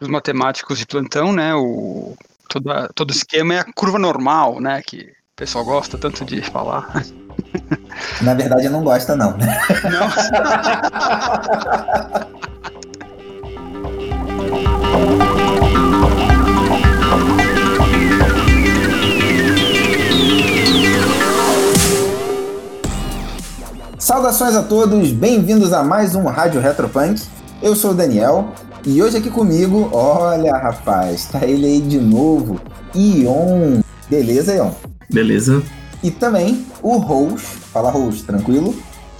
os matemáticos de plantão, né? O, todo, todo esquema é a curva normal, né? Que o pessoal gosta tanto de falar. Na verdade, não gosta, não, né? Não. Saudações a todos, bem-vindos a mais um Rádio Retropunk. Eu sou o Daniel e hoje aqui comigo, olha rapaz, tá ele aí de novo, Ion. Beleza, Ion? Beleza. E também o Rose. Fala, Rose, tranquilo?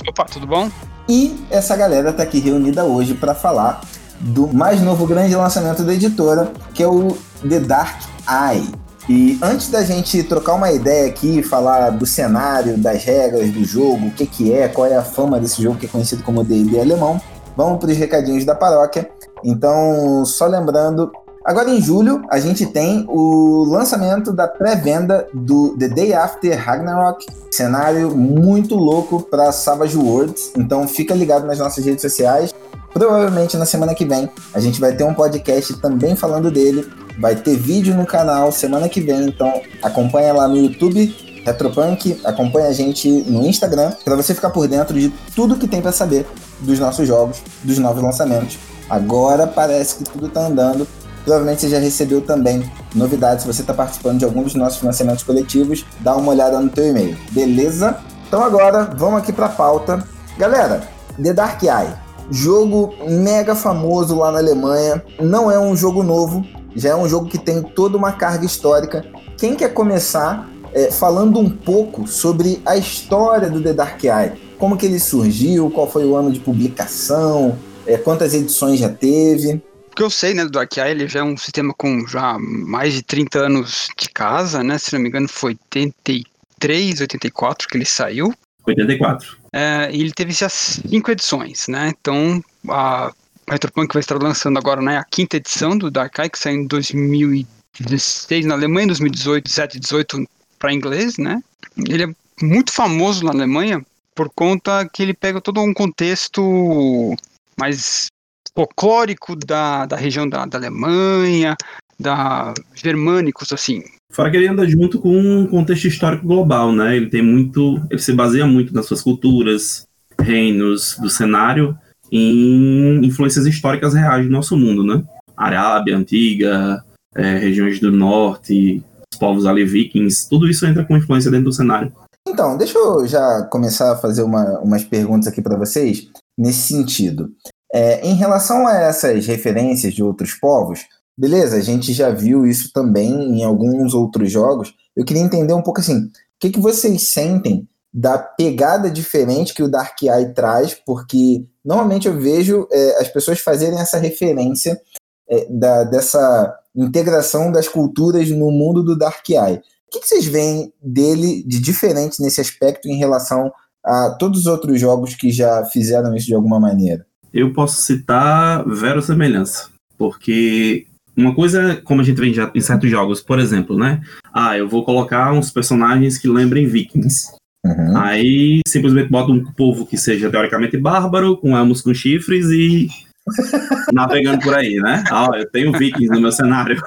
Opa, tudo bom? E essa galera tá aqui reunida hoje para falar do mais novo grande lançamento da editora, que é o The Dark Eye. E antes da gente trocar uma ideia aqui, falar do cenário, das regras do jogo, o que, que é, qual é a fama desse jogo que é conhecido como D&D alemão, vamos para os recadinhos da paróquia. Então, só lembrando, agora em julho a gente tem o lançamento da pré-venda do The Day After Ragnarok, cenário muito louco para Savage Worlds. Então, fica ligado nas nossas redes sociais. Provavelmente na semana que vem a gente vai ter um podcast também falando dele. Vai ter vídeo no canal semana que vem, então acompanha lá no YouTube Retropunk, acompanha a gente no Instagram para você ficar por dentro de tudo que tem para saber dos nossos jogos, dos novos lançamentos. Agora parece que tudo tá andando. Provavelmente você já recebeu também novidades se você está participando de algum dos nossos financiamentos coletivos. Dá uma olhada no teu e-mail, beleza? Então agora vamos aqui para a pauta. Galera, The Dark Eye, jogo mega famoso lá na Alemanha. Não é um jogo novo, já é um jogo que tem toda uma carga histórica. Quem quer começar é, falando um pouco sobre a história do The Dark Eye? Como que ele surgiu, qual foi o ano de publicação, é, quantas edições já teve? O que eu sei, né, do Dark Eye, ele já é um sistema com já mais de 30 anos de casa, né, se não me engano foi 83, 84 que ele saiu. 84. É, e ele teve já cinco edições, né, então a Retropunk vai estar lançando agora né, a quinta edição do Dark que saiu em 2016 na Alemanha, em 2018, 17 18 para inglês, né? Ele é muito famoso na Alemanha por conta que ele pega todo um contexto mais folclórico da, da região da, da Alemanha, da germânicos, assim. Fora que ele anda junto com um contexto histórico global, né? Ele tem muito, ele se baseia muito nas suas culturas, reinos do cenário em influências históricas reais do nosso mundo, né? Arábia antiga, é, regiões do norte, os povos ali vikings, tudo isso entra com influência dentro do cenário. Então, deixa eu já começar a fazer uma, umas perguntas aqui para vocês nesse sentido. É, em relação a essas referências de outros povos, beleza, a gente já viu isso também em alguns outros jogos. Eu queria entender um pouco assim, o que, que vocês sentem da pegada diferente que o Dark Eye traz, porque normalmente eu vejo é, as pessoas fazerem essa referência é, da, dessa integração das culturas no mundo do Dark Eye. O que, que vocês veem dele de diferente nesse aspecto em relação a todos os outros jogos que já fizeram isso de alguma maneira? Eu posso citar verossemelhança, porque uma coisa, como a gente vê em certos jogos, por exemplo, né? Ah, eu vou colocar uns personagens que lembrem vikings. Uhum. Aí simplesmente bota um povo que seja teoricamente bárbaro, com elmos com chifres e navegando por aí, né? Ah, eu tenho vikings no meu cenário.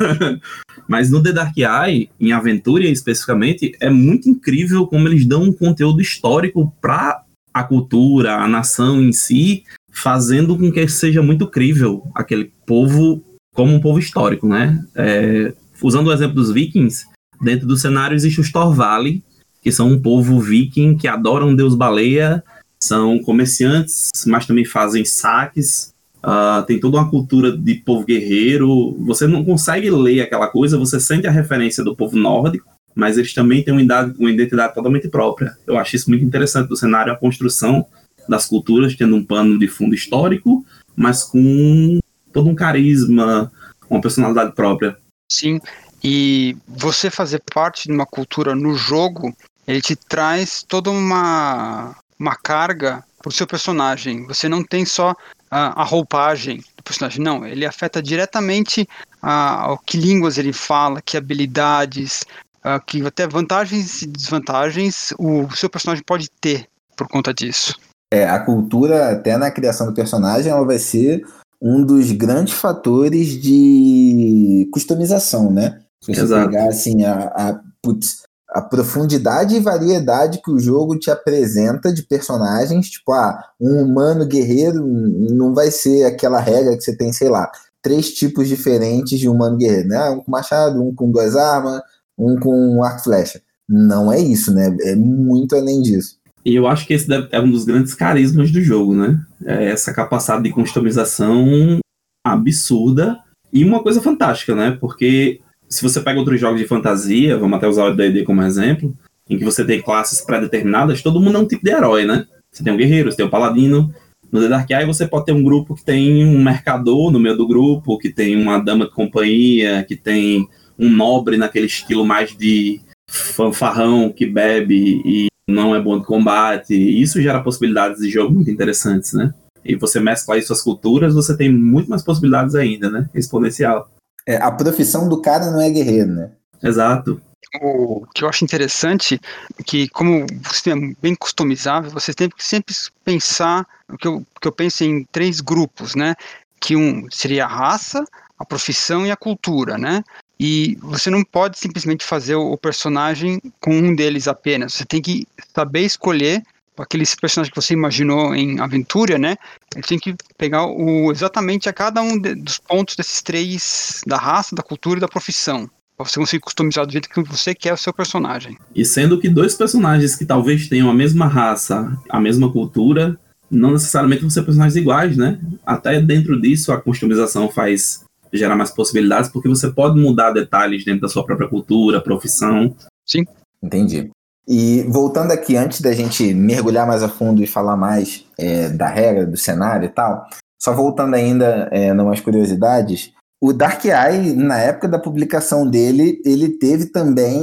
Mas no The Dark Eye, em Aventura especificamente, é muito incrível como eles dão um conteúdo histórico para a cultura, a nação em si, fazendo com que seja muito crível aquele povo como um povo histórico, né? É, usando o exemplo dos vikings, dentro do cenário existe o Storvalley, que são um povo viking que adora um deus baleia, são comerciantes, mas também fazem saques. Uh, tem toda uma cultura de povo guerreiro. Você não consegue ler aquela coisa, você sente a referência do povo nórdico, mas eles também têm uma identidade, uma identidade totalmente própria. Eu acho isso muito interessante do cenário, a construção das culturas, tendo um pano de fundo histórico, mas com todo um carisma, uma personalidade própria. Sim, e você fazer parte de uma cultura no jogo ele te traz toda uma, uma carga pro seu personagem. Você não tem só a, a roupagem do personagem, não. Ele afeta diretamente a, que línguas ele fala, que habilidades, a, que até vantagens e desvantagens o seu personagem pode ter por conta disso. É, a cultura, até na criação do personagem, ela vai ser um dos grandes fatores de customização, né? Se você Exato. pegar assim a, a, putz, a profundidade e variedade que o jogo te apresenta de personagens, tipo, ah, um humano guerreiro não vai ser aquela regra que você tem, sei lá, três tipos diferentes de humano guerreiro, né? Um com machado, um com duas armas, um com arco e flecha. Não é isso, né? É muito além disso. E eu acho que esse é um dos grandes carismas do jogo, né? É essa capacidade de customização absurda e uma coisa fantástica, né? Porque se você pega outros jogos de fantasia, vamos até usar o D&D como exemplo, em que você tem classes pré-determinadas, todo mundo é um tipo de herói, né? Você tem um guerreiro, você tem um paladino. No The Dark Eye você pode ter um grupo que tem um mercador no meio do grupo, que tem uma dama de companhia, que tem um nobre naquele estilo mais de fanfarrão que bebe e não é bom de combate. Isso gera possibilidades de jogo muito interessantes, né? E você mescla isso às culturas, você tem muito mais possibilidades ainda, né? Exponencial. É, a profissão do cara não é guerreiro, né? Exato. O que eu acho interessante é que, como você é bem customizável, você tem que sempre pensar, o que eu, que eu penso em três grupos, né? Que um seria a raça, a profissão e a cultura, né? E você não pode simplesmente fazer o personagem com um deles apenas. Você tem que saber escolher aqueles personagens que você imaginou em aventura, né? Ele tem que pegar o, exatamente a cada um de, dos pontos desses três, da raça, da cultura e da profissão. Pra você conseguir customizar do jeito que você quer o seu personagem. E sendo que dois personagens que talvez tenham a mesma raça, a mesma cultura, não necessariamente vão ser personagens iguais, né? Até dentro disso a customização faz gerar mais possibilidades, porque você pode mudar detalhes dentro da sua própria cultura, profissão. Sim. Entendi. E voltando aqui, antes da gente mergulhar mais a fundo e falar mais é, da regra, do cenário e tal, só voltando ainda é, umas curiosidades, o Dark Eye, na época da publicação dele, ele teve também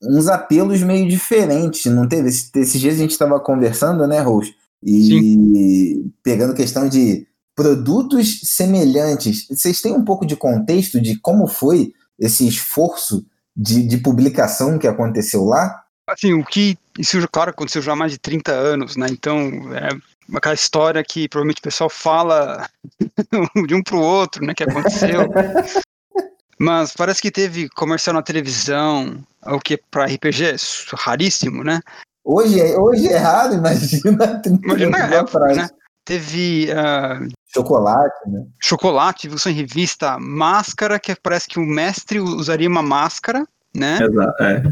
uns apelos meio diferentes, não teve? Esses dias a gente estava conversando, né, Rose? E Sim. pegando questão de produtos semelhantes. Vocês têm um pouco de contexto de como foi esse esforço de, de publicação que aconteceu lá? Assim, o que, isso, claro, aconteceu já há mais de 30 anos, né? Então, é aquela história que provavelmente o pessoal fala de um pro outro, né? Que aconteceu. Mas parece que teve comercial na televisão, o que para RPG, raríssimo, né? Hoje é, hoje é raro, imagina. Imagina na época, né? Teve. Uh, chocolate, né? Chocolate, viu em revista, máscara, que parece que o mestre usaria uma máscara, né? Exato, é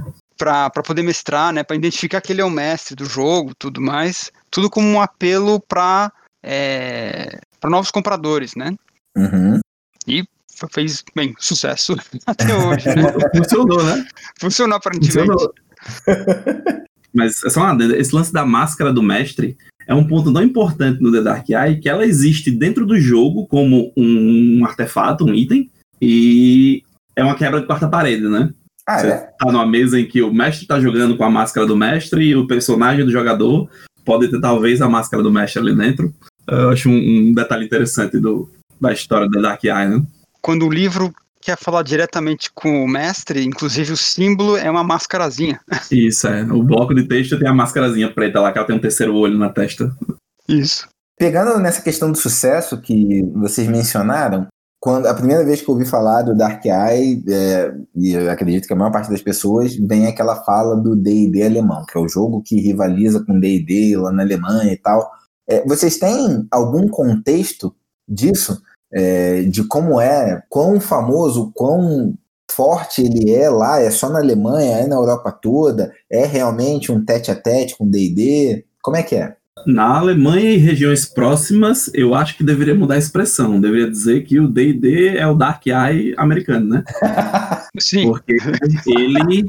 para poder mestrar, né, para identificar que ele é o mestre do jogo, tudo mais, tudo como um apelo para é, para novos compradores, né? Uhum. E fez bem sucesso até hoje, né? Funcionou, né? Funcionou aparentemente. Funcionou. Mas é só uma, esse lance da máscara do mestre é um ponto tão importante no The Dark Eye que ela existe dentro do jogo como um artefato, um item, e é uma quebra de quarta parede, né? Ah, Você é? tá numa mesa em que o mestre tá jogando com a máscara do mestre e o personagem do jogador pode ter talvez a máscara do mestre ali dentro. Eu acho um, um detalhe interessante do, da história da Dark Eye, né? Quando o livro quer falar diretamente com o mestre, inclusive o símbolo é uma máscarazinha. Isso, é. O bloco de texto tem a máscarazinha preta lá, que ela tem um terceiro olho na testa. Isso. Pegando nessa questão do sucesso que vocês mencionaram, quando a primeira vez que eu ouvi falar do Dark Eye, é, e eu acredito que a maior parte das pessoas, vem aquela fala do D&D alemão, que é o jogo que rivaliza com D&D lá na Alemanha e tal. É, vocês têm algum contexto disso? É, de como é, quão famoso, quão forte ele é lá? É só na Alemanha, é na Europa toda? É realmente um tete a tete com D&D? Como é que é? Na Alemanha e regiões próximas, eu acho que deveria mudar a expressão. Deveria dizer que o D&D é o Dark Eye americano, né? Sim. Porque ele...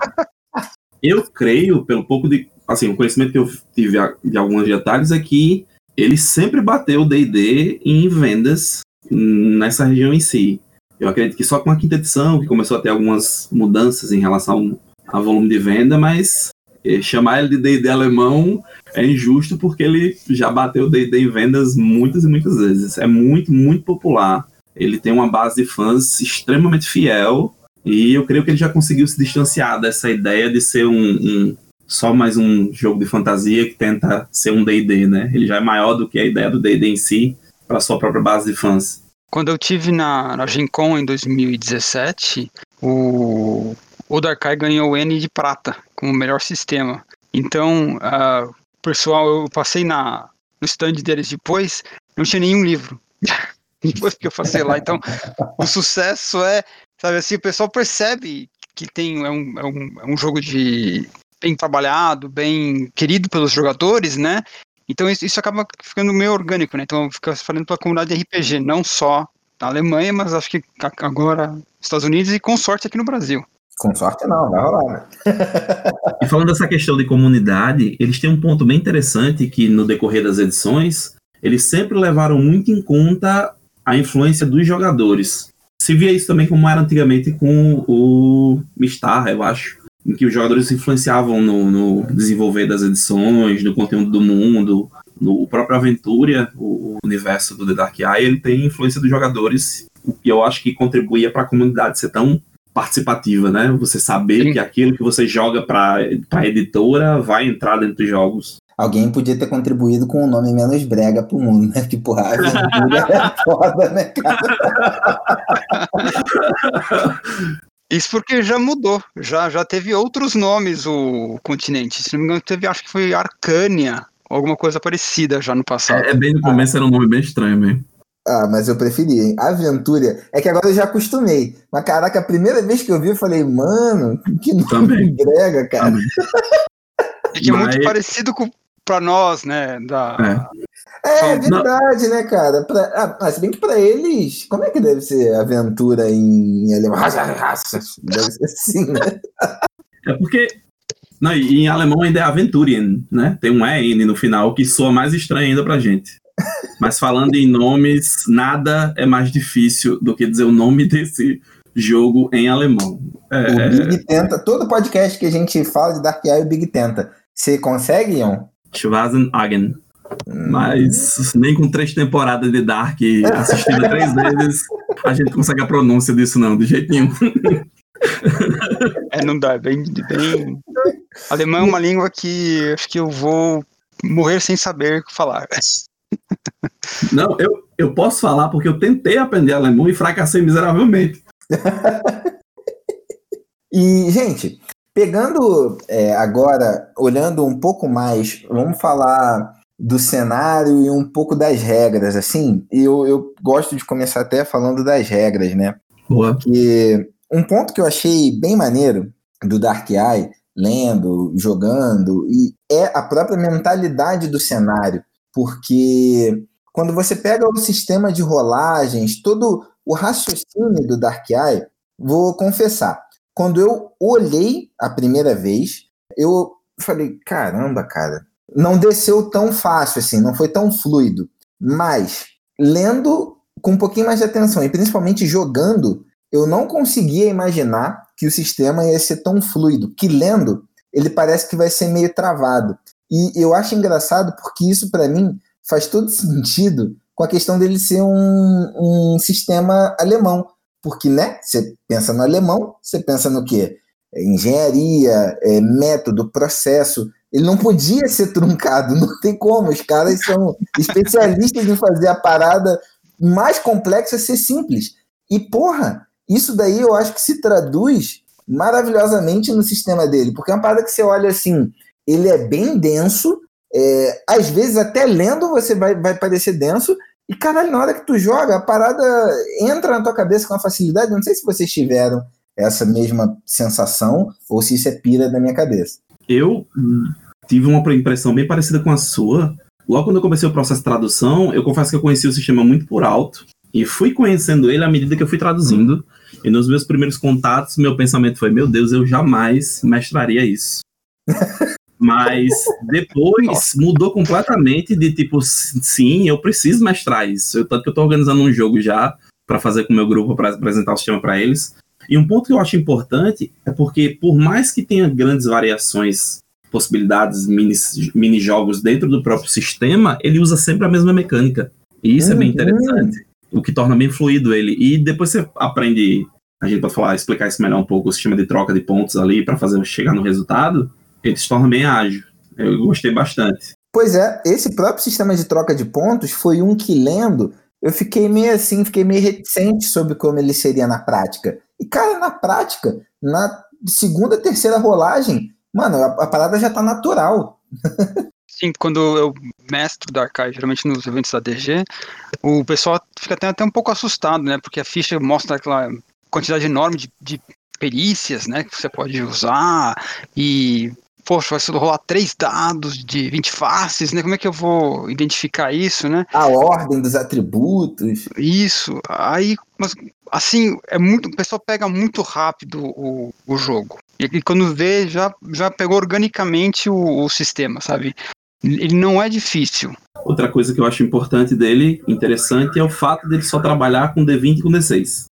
Eu creio, pelo pouco de... Assim, o conhecimento que eu tive de alguns detalhes é que ele sempre bateu o D&D em vendas nessa região em si. Eu acredito que só com a quinta edição, que começou a ter algumas mudanças em relação ao volume de venda, mas chamar ele de D&D alemão é injusto porque ele já bateu D&D em vendas muitas e muitas vezes. É muito, muito popular. Ele tem uma base de fãs extremamente fiel e eu creio que ele já conseguiu se distanciar dessa ideia de ser um, um só mais um jogo de fantasia que tenta ser um D&D, né? Ele já é maior do que a ideia do D&D em si. para sua própria base de fãs. Quando eu tive na, na Gen Con em 2017, o, o Darkai ganhou o N de prata como melhor sistema. Então, uh, pessoal, eu passei na, no stand deles depois, não tinha nenhum livro. depois que eu passei lá. Então, o sucesso é, sabe assim, o pessoal percebe que tem é um, é um, é um jogo de bem trabalhado, bem querido pelos jogadores, né? Então isso, isso acaba ficando meio orgânico, né? Então fica falando pela comunidade RPG, não só na Alemanha, mas acho que agora Estados Unidos e com sorte aqui no Brasil. Com sorte não, vai rolar, né? e falando dessa questão de comunidade, eles têm um ponto bem interessante que no decorrer das edições, eles sempre levaram muito em conta a influência dos jogadores. Se via isso também como era antigamente com o Mistar, eu acho, em que os jogadores influenciavam no, no desenvolver das edições, no conteúdo do mundo, no próprio Aventura, o, universo do The Dark Eye, ele tem influência dos jogadores, e eu acho que contribuía para a comunidade ser tão participativa, né? Você saber Sim. que aquilo que você joga para a editora vai entrar dentro dos jogos. Alguém podia ter contribuído com um nome menos brega pro mundo, né? Tipo, a aventura é foda, né, cara? Isso porque já mudou, já, já teve outros nomes o continente. Se não me engano, teve, acho que foi Arcânia, alguma coisa parecida já no passado. É, é bem no começo ah. era um nome bem estranho mesmo. Ah, mas eu preferi, hein? Aventura. É que agora eu já acostumei. Mas caraca, a primeira vez que eu vi, eu falei, mano, que nome Também. grega, cara. Também. É que é muito parecido com pra nós, né? Da... É, é verdade, não. né, cara? Pra, ah, mas bem que pra eles, como é que deve ser aventura em alemão? Deve ser assim, né? É porque não, e em alemão ainda é Aventurien, né? Tem um EN no final que soa mais estranho ainda pra gente. Mas falando em nomes, nada é mais difícil do que dizer o nome desse jogo em alemão. É... O Big Tenta, todo podcast que a gente fala de Dark Eye, o Big Tenta. Você consegue, Ion? Schwarzenhagen. Hum. Mas nem com três temporadas de Dark assistida três vezes, a gente consegue a pronúncia disso, não, de jeito nenhum. É, não dá, é bem, bem. Alemão é uma língua que acho que eu vou morrer sem saber falar. Não, eu, eu posso falar porque eu tentei aprender alemão e fracassei miseravelmente. e, gente, pegando é, agora, olhando um pouco mais, vamos falar do cenário e um pouco das regras, assim. Eu, eu gosto de começar até falando das regras, né? Boa. Porque um ponto que eu achei bem maneiro do Dark Eye, lendo, jogando, e é a própria mentalidade do cenário. Porque quando você pega o sistema de rolagens, todo o raciocínio do Dark Eye, vou confessar, quando eu olhei a primeira vez, eu falei, caramba, cara, não desceu tão fácil assim, não foi tão fluido. Mas lendo com um pouquinho mais de atenção e principalmente jogando, eu não conseguia imaginar que o sistema ia ser tão fluido, que lendo ele parece que vai ser meio travado. E eu acho engraçado porque isso para mim faz todo sentido com a questão dele ser um, um sistema alemão. Porque, né, você pensa no alemão, você pensa no quê? É engenharia, é, método, processo. Ele não podia ser truncado, não tem como. Os caras são especialistas em fazer a parada mais complexa ser simples. E, porra, isso daí eu acho que se traduz maravilhosamente no sistema dele, porque é uma parada que você olha assim, ele é bem denso, é, às vezes até lendo você vai, vai parecer denso, e caralho, na hora que tu joga, a parada entra na tua cabeça com uma facilidade. Não sei se vocês tiveram essa mesma sensação ou se isso é pira da minha cabeça. Eu tive uma impressão bem parecida com a sua. Logo quando eu comecei o processo de tradução, eu confesso que eu conheci o sistema muito por alto e fui conhecendo ele à medida que eu fui traduzindo. E nos meus primeiros contatos, meu pensamento foi: meu Deus, eu jamais mestraria isso. Mas depois mudou completamente de tipo, sim, eu preciso mestrar isso. Eu, tanto que eu estou organizando um jogo já para fazer com o meu grupo para apresentar o sistema para eles. E um ponto que eu acho importante é porque, por mais que tenha grandes variações, possibilidades, mini, mini jogos dentro do próprio sistema, ele usa sempre a mesma mecânica. E isso uhum. é bem uhum. interessante o que torna bem fluido ele. E depois você aprende, a gente pode falar, explicar isso melhor um pouco, o sistema de troca de pontos ali para fazer chegar no resultado, ele se torna bem ágil. Eu gostei bastante. Pois é, esse próprio sistema de troca de pontos foi um que lendo, eu fiquei meio assim, fiquei meio reticente sobre como ele seria na prática. E cara, na prática, na segunda, terceira rolagem, mano, a, a parada já tá natural. Sim, quando eu mestro da Arcai, geralmente nos eventos da DG, o pessoal fica até, até um pouco assustado, né? Porque a ficha mostra aquela quantidade enorme de, de perícias, né? Que você pode usar e poxa, vai rolar três dados de 20 faces, né? Como é que eu vou identificar isso, né? A ordem dos atributos. Isso. Aí, mas assim, é muito, o pessoal pega muito rápido o, o jogo. E, e quando vê, já, já pegou organicamente o, o sistema, sabe? Ele não é difícil. Outra coisa que eu acho importante dele, interessante, é o fato dele só trabalhar com D20 e com D6.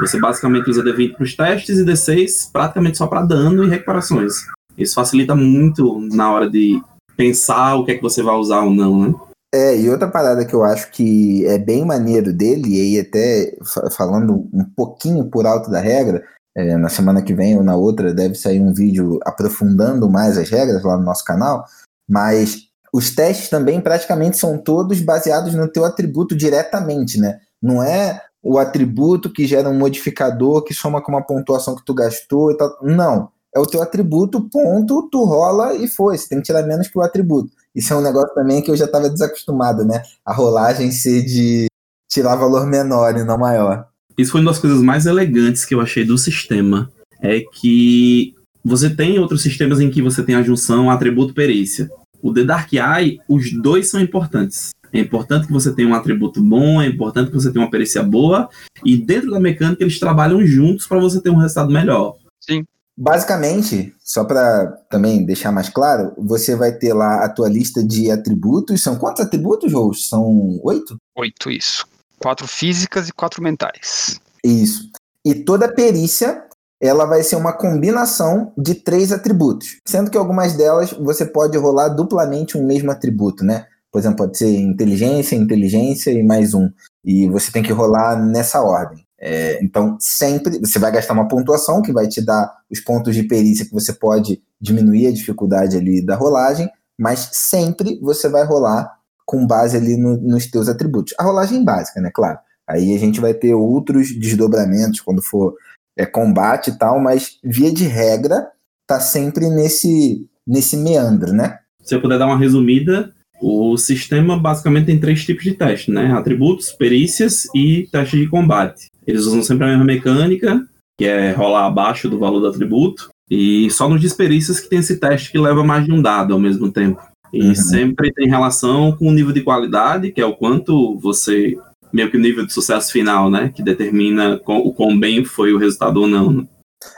Você basicamente usa D20 para os testes e D6 praticamente só para dano e recuperações. Isso facilita muito na hora de pensar o que é que você vai usar ou não, né? É, e outra parada que eu acho que é bem maneiro dele, e aí até falando um pouquinho por alto da regra, é, na semana que vem ou na outra deve sair um vídeo aprofundando mais as regras lá no nosso canal, mas os testes também praticamente são todos baseados no teu atributo diretamente, né? Não é o atributo que gera um modificador que soma com uma pontuação que tu gastou e tal. Não é o teu atributo, ponto, tu rola e foi. Você tem que tirar menos que o atributo. Isso é um negócio também que eu já estava desacostumado, né? A rolagem ser de tirar valor menor e não maior. Isso foi uma das coisas mais elegantes que eu achei do sistema. É que você tem outros sistemas em que você tem a junção atributo-perícia. O The Dark Eye, os dois são importantes. É importante que você tenha um atributo bom, é importante que você tenha uma perícia boa, e dentro da mecânica eles trabalham juntos para você ter um resultado melhor. Sim. Basicamente, só para também deixar mais claro, você vai ter lá a tua lista de atributos. São quantos atributos, Rose? São oito? Oito, isso. Quatro físicas e quatro mentais. Isso. E toda perícia, ela vai ser uma combinação de três atributos. Sendo que algumas delas você pode rolar duplamente um mesmo atributo, né? Por exemplo, pode ser inteligência, inteligência e mais um. E você tem que rolar nessa ordem. É, então, sempre você vai gastar uma pontuação que vai te dar os pontos de perícia que você pode diminuir a dificuldade ali da rolagem, mas sempre você vai rolar com base ali no, nos teus atributos. A rolagem básica, né? Claro. Aí a gente vai ter outros desdobramentos quando for é, combate e tal, mas via de regra tá sempre nesse nesse meandro, né? Se eu puder dar uma resumida, o sistema basicamente tem três tipos de teste, né? Atributos, perícias e teste de combate. Eles usam sempre a mesma mecânica, que é rolar abaixo do valor do atributo. E só nos desperícias que tem esse teste que leva mais de um dado ao mesmo tempo. E uhum. sempre tem relação com o nível de qualidade, que é o quanto você. meio que o nível de sucesso final, né? Que determina o quão bem foi o resultado ou não. Né?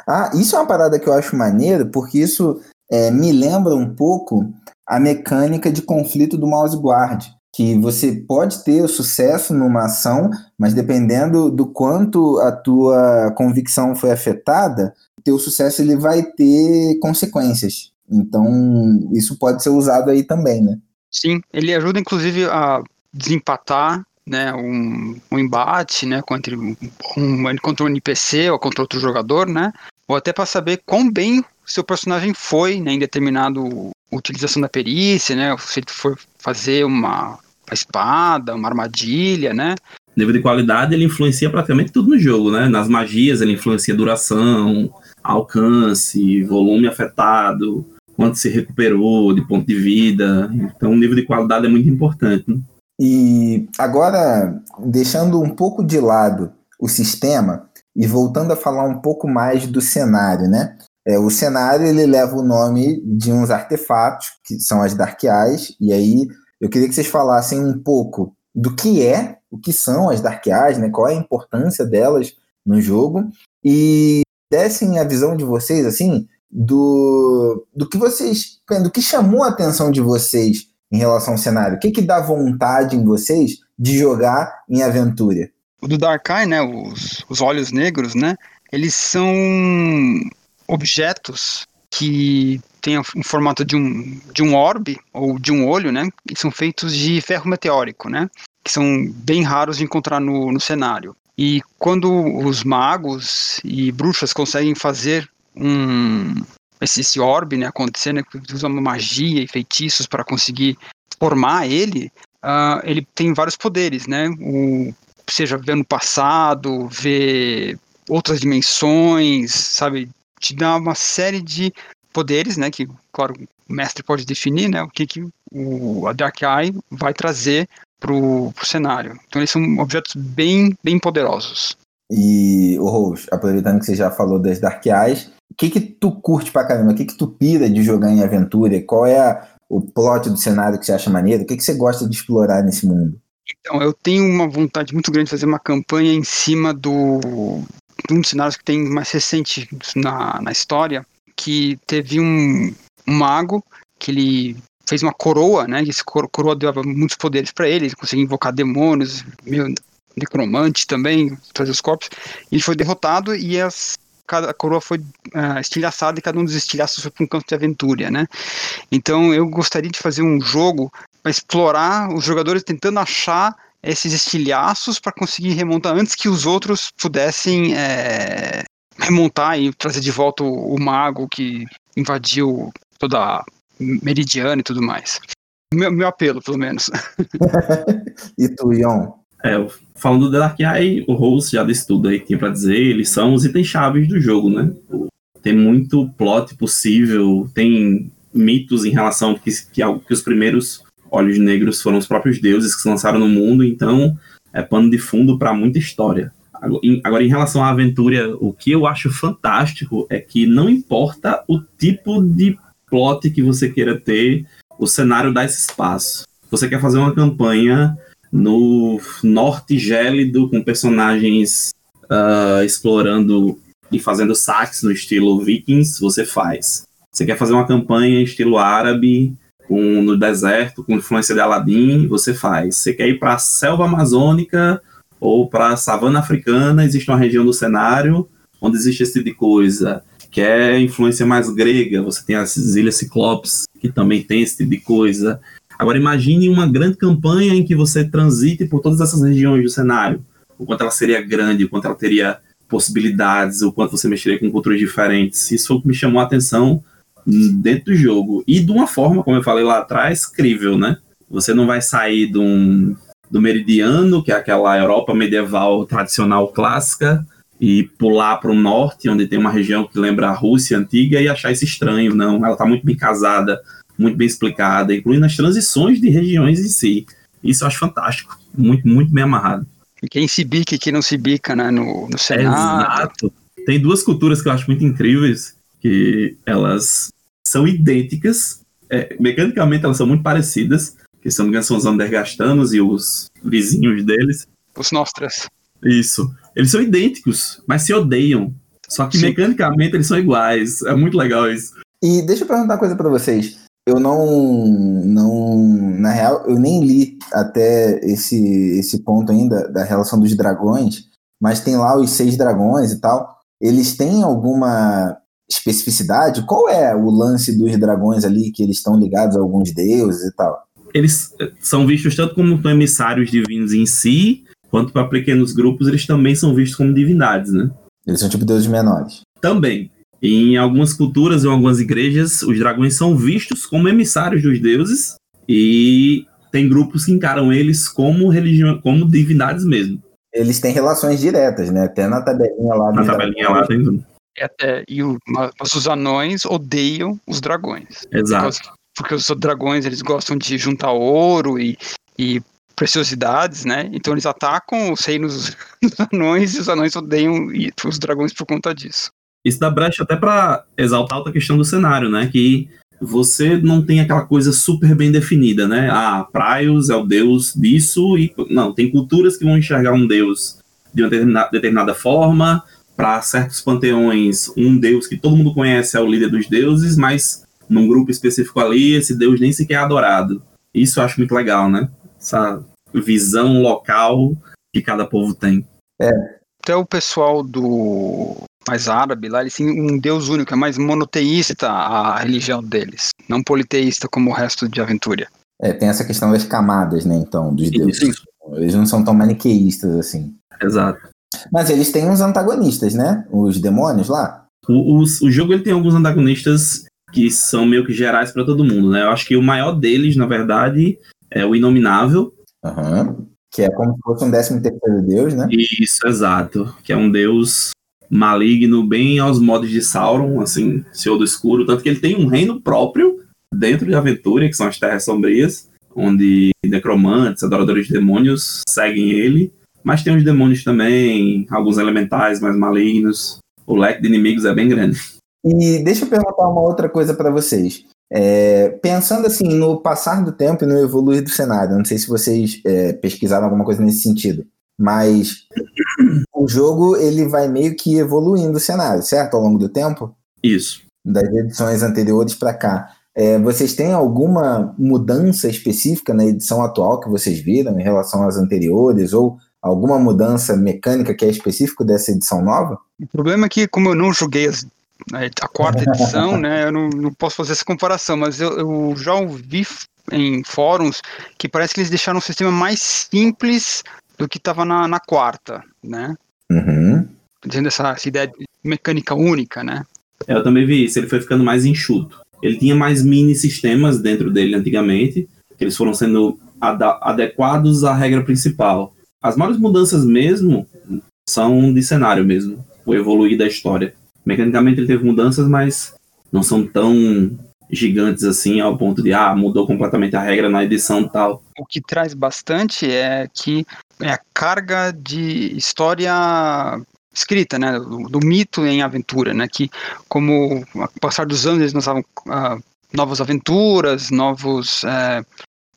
Ah, isso é uma parada que eu acho maneiro, porque isso é, me lembra um pouco a mecânica de conflito do mouse guard que você pode ter sucesso numa ação, mas dependendo do quanto a tua convicção foi afetada, teu sucesso ele vai ter consequências. Então, isso pode ser usado aí também, né? Sim, ele ajuda inclusive a desempatar né, um, um embate né, contra um, contra um NPC ou contra outro jogador, né? Ou até para saber quão bem seu personagem foi né, em determinado utilização da perícia, né? Se ele for fazer uma a espada, uma armadilha, né? O nível de qualidade ele influencia praticamente tudo no jogo, né? Nas magias ele influencia duração, alcance, volume afetado, quanto se recuperou de ponto de vida. Então o nível de qualidade é muito importante. Né? E agora, deixando um pouco de lado o sistema e voltando a falar um pouco mais do cenário, né? É, o cenário ele leva o nome de uns artefatos, que são as Dark Eyes, e aí eu queria que vocês falassem um pouco do que é, o que são as Dark Eyes, né? Qual é a importância delas no jogo e dessem a visão de vocês assim do, do que vocês, do que chamou a atenção de vocês em relação ao cenário. O que que dá vontade em vocês de jogar em aventura? O do Darkai, né, os, os olhos negros, né, eles são objetos que tem um formato de um, de um orbe ou de um olho, né? Que são feitos de ferro meteórico, né? Que são bem raros de encontrar no, no cenário. E quando os magos e bruxas conseguem fazer um esse, esse orbe né, acontecer, né, usam magia e feitiços para conseguir formar ele, uh, ele tem vários poderes, né? O, seja ver no passado, ver outras dimensões, sabe? Te dá uma série de poderes, né? Que, claro, o mestre pode definir, né? O que, que o, a Dark Eye vai trazer pro, pro cenário. Então eles são objetos bem, bem poderosos. E, o Rose, aproveitando que você já falou das Dark Eyes, o que que tu curte pra caramba? O que que tu pira de jogar em aventura? Qual é a, o plot do cenário que você acha maneiro? O que que você gosta de explorar nesse mundo? Então, eu tenho uma vontade muito grande de fazer uma campanha em cima do de um dos cenários que tem mais recente na, na história, que teve um, um mago que ele fez uma coroa, né? Esse coroa dava muitos poderes para ele, ele conseguia invocar demônios, meio necromante também, trazer os corpos. Ele foi derrotado e as, cada, a coroa foi uh, estilhaçada e cada um dos estilhaços foi para um campo de aventura, né? Então eu gostaria de fazer um jogo para explorar os jogadores tentando achar esses estilhaços para conseguir remontar antes que os outros pudessem é, remontar e trazer de volta o, o mago que invadiu toda a Meridiana e tudo mais. Meu, meu apelo, pelo menos. e tu, Ion? É, falando do Dark Eye, o Rose já disse tudo aí que tinha pra dizer, eles são os itens chaves do jogo, né? Tem muito plot possível, tem mitos em relação que, que, que os primeiros olhos negros foram os próprios deuses que se lançaram no mundo, então é pano de fundo para muita história. Agora, em relação à aventura, o que eu acho fantástico é que não importa o tipo de plot que você queira ter, o cenário dá esse espaço. Você quer fazer uma campanha no norte gélido, com personagens uh, explorando e fazendo saques no estilo Vikings, você faz. Você quer fazer uma campanha estilo árabe, com, no deserto, com influência de Aladdin, você faz. Você quer ir para a selva amazônica ou para a savana africana, existe uma região do cenário onde existe esse tipo de coisa que é influência mais grega, você tem as Ilhas Ciclopes, que também tem esse tipo de coisa. Agora imagine uma grande campanha em que você transite por todas essas regiões do cenário, o quanto ela seria grande, o quanto ela teria possibilidades, o quanto você mexeria com culturas diferentes. Isso foi o que me chamou a atenção dentro do jogo. E de uma forma, como eu falei lá atrás, crível, né? Você não vai sair de um, do meridiano, que é aquela Europa medieval tradicional clássica, e pular para o norte, onde tem uma região que lembra a Rússia antiga, e achar isso estranho. Não, ela está muito bem casada, muito bem explicada, incluindo as transições de regiões em si. Isso eu acho fantástico, muito, muito bem amarrado. E quem se bica e quem não se bica né, no, no. Exato. Tem duas culturas que eu acho muito incríveis, que elas são idênticas, é, mecanicamente elas são muito parecidas, que são, são os Andergastanos e os vizinhos deles. Os Nostras. Isso. Eles são idênticos, mas se odeiam. Só que Sim. mecanicamente eles são iguais. É muito legal isso. E deixa eu perguntar uma coisa para vocês. Eu não, não, na real, eu nem li até esse, esse ponto ainda da relação dos dragões, mas tem lá os seis dragões e tal. Eles têm alguma especificidade? Qual é o lance dos dragões ali que eles estão ligados a alguns deuses e tal? Eles eh, são vistos tanto como emissários divinos em si, quanto para pequenos grupos, eles também são vistos como divindades, né? Eles são tipo deuses menores. Também. Em algumas culturas e algumas igrejas, os dragões são vistos como emissários dos deuses e tem grupos que encaram eles como religião, como divindades mesmo. Eles têm relações diretas, né? Até na tabelinha lá. Na tabelinha lá tem tudo. É, e o, mas os anões odeiam os dragões. Exato. Porque, os dragões eles gostam de juntar ouro e, e preciosidades, né? Então eles atacam os reinos dos anões e os anões odeiam os dragões por conta disso. Isso dá brecha até para exaltar outra questão do cenário, né? Que você não tem aquela coisa super bem definida, né? Ah, Praios é o deus disso e não, tem culturas que vão enxergar um deus de uma determinada, determinada forma. Para certos panteões, um deus que todo mundo conhece é o líder dos deuses, mas num grupo específico ali, esse deus nem sequer é adorado. Isso eu acho muito legal, né? essa visão local que cada povo tem. É. Até o pessoal do mais árabe lá, eles têm um deus único, é mais monoteísta a religião deles, não politeísta como o resto de Aventura. É, tem essa questão das camadas, né, então, dos deuses. Eles não são tão maniqueístas assim. Exato. Mas eles têm uns antagonistas, né? Os demônios lá. O, o, o jogo ele tem alguns antagonistas que são meio que gerais para todo mundo, né? Eu acho que o maior deles, na verdade, é o Inominável. Uhum. Que é como se fosse um décimo terceiro deus, né? Isso, exato. Que é um deus maligno, bem aos modos de Sauron, assim, Senhor do Escuro. Tanto que ele tem um reino próprio dentro de Aventura, que são as Terras Sombrias, onde necromantes, adoradores de demônios seguem ele. Mas tem os demônios também, alguns elementais mais malignos. O leque de inimigos é bem grande. E deixa eu perguntar uma outra coisa para vocês. É, pensando assim no passar do tempo e no evoluir do cenário, não sei se vocês é, pesquisaram alguma coisa nesse sentido, mas o jogo ele vai meio que evoluindo o cenário, certo? Ao longo do tempo? Isso. Das edições anteriores para cá. É, vocês têm alguma mudança específica na edição atual que vocês viram em relação às anteriores? Ou alguma mudança mecânica que é específico dessa edição nova? O problema é que, como eu não joguei as, a quarta edição, né, eu não, não, posso fazer essa comparação, mas eu, eu, já ouvi em fóruns que parece que eles deixaram um sistema mais simples do que estava na, na, quarta, né? Uhum. Dizendo essa, essa ideia de mecânica única, né? Eu também vi isso, ele foi ficando mais enxuto. Ele tinha mais mini sistemas dentro dele antigamente, que eles foram sendo adequados à regra principal. As maiores mudanças mesmo são de cenário mesmo, o evoluir da história. Mecanicamente ele teve mudanças, mas não são tão gigantes assim ao ponto de ah, mudou completamente a regra na edição tal. O que traz bastante é que é a carga de história escrita, né, do, do, mito em aventura, né, que como ao passar dos anos eles lançavam uh, novas aventuras, novos uh,